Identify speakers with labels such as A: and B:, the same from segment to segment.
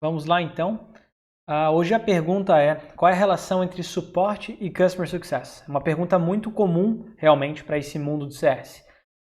A: Vamos lá então. Uh, hoje a pergunta é: qual é a relação entre suporte e customer success? É uma pergunta muito comum realmente para esse mundo do CS.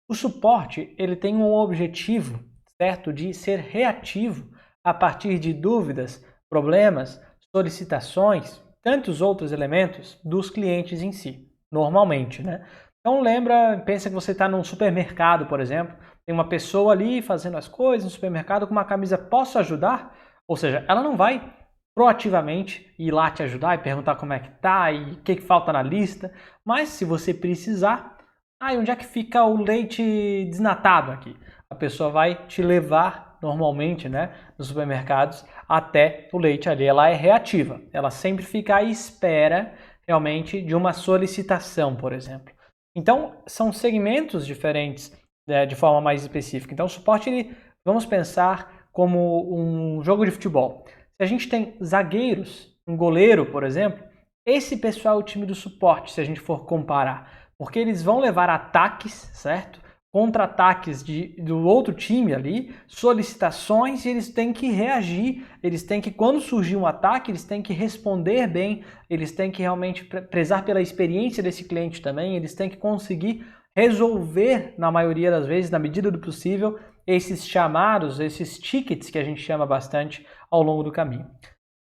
A: O suporte ele tem um objetivo certo de ser reativo a partir de dúvidas, problemas, solicitações, tantos outros elementos dos clientes em si, normalmente, né? Então lembra, pensa que você está num supermercado, por exemplo, tem uma pessoa ali fazendo as coisas no supermercado com uma camisa posso ajudar? Ou seja, ela não vai proativamente ir lá te ajudar e perguntar como é que tá e o que, que falta na lista, mas se você precisar, ah, onde é que fica o leite desnatado aqui? A pessoa vai te levar normalmente, né, nos supermercados até o leite ali. Ela é reativa, ela sempre fica à espera realmente de uma solicitação, por exemplo. Então, são segmentos diferentes né, de forma mais específica. Então, o suporte, ele, vamos pensar como um jogo de futebol. Se a gente tem zagueiros, um goleiro, por exemplo, esse pessoal é o time do suporte, se a gente for comparar. Porque eles vão levar ataques, certo? Contra-ataques do outro time ali, solicitações, e eles têm que reagir. Eles têm que, quando surgir um ataque, eles têm que responder bem, eles têm que realmente prezar pela experiência desse cliente também, eles têm que conseguir resolver, na maioria das vezes, na medida do possível, esses chamados, esses tickets que a gente chama bastante ao longo do caminho.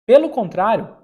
A: Pelo contrário,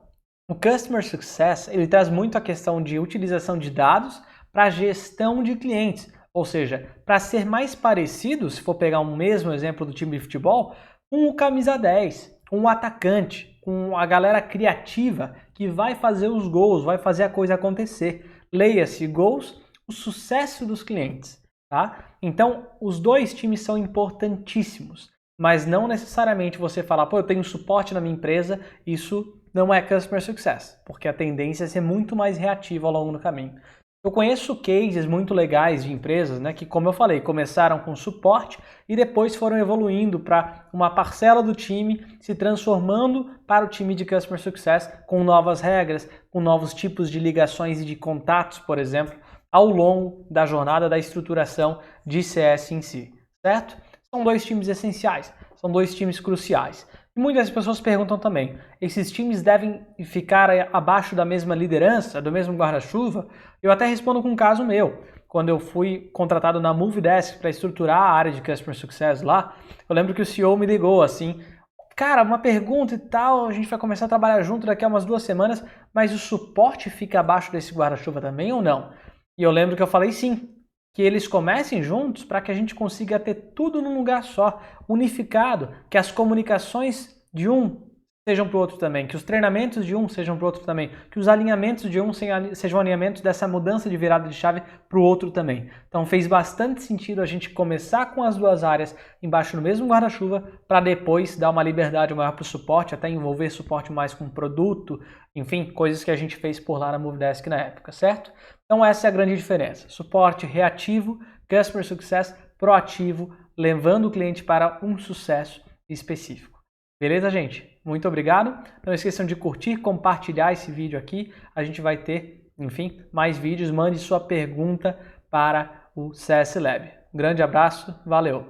A: o Customer Success ele traz muito a questão de utilização de dados para gestão de clientes, ou seja, para ser mais parecido, se for pegar um mesmo exemplo do time de futebol, com o camisa 10, com o atacante, com a galera criativa que vai fazer os gols, vai fazer a coisa acontecer. Leia-se gols, o sucesso dos clientes. Tá? Então, os dois times são importantíssimos, mas não necessariamente você falar, pô, eu tenho suporte na minha empresa, isso não é customer success, porque a tendência é ser muito mais reativa ao longo do caminho. Eu conheço cases muito legais de empresas, né, que como eu falei, começaram com suporte e depois foram evoluindo para uma parcela do time se transformando para o time de customer success com novas regras, com novos tipos de ligações e de contatos, por exemplo, ao longo da jornada da estruturação de CS em si, certo? São dois times essenciais, são dois times cruciais. E muitas pessoas perguntam também: esses times devem ficar abaixo da mesma liderança, do mesmo guarda-chuva? Eu até respondo com um caso meu. Quando eu fui contratado na Movidesk para estruturar a área de Customer Success lá, eu lembro que o CEO me ligou assim: cara, uma pergunta e tal, a gente vai começar a trabalhar junto daqui a umas duas semanas, mas o suporte fica abaixo desse guarda-chuva também ou não? E eu lembro que eu falei sim, que eles comecem juntos para que a gente consiga ter tudo num lugar só, unificado, que as comunicações de um sejam para o outro também, que os treinamentos de um sejam para o outro também, que os alinhamentos de um sejam alinhamentos dessa mudança de virada de chave para o outro também. Então fez bastante sentido a gente começar com as duas áreas embaixo do mesmo guarda-chuva para depois dar uma liberdade maior para o suporte, até envolver suporte mais com produto, enfim, coisas que a gente fez por lá na Movedesk na época, certo? Então essa é a grande diferença. Suporte reativo, Customer Success proativo, levando o cliente para um sucesso específico. Beleza, gente? Muito obrigado. Não esqueçam de curtir, compartilhar esse vídeo aqui. A gente vai ter, enfim, mais vídeos. Mande sua pergunta para o CS Lab. Um grande abraço, valeu!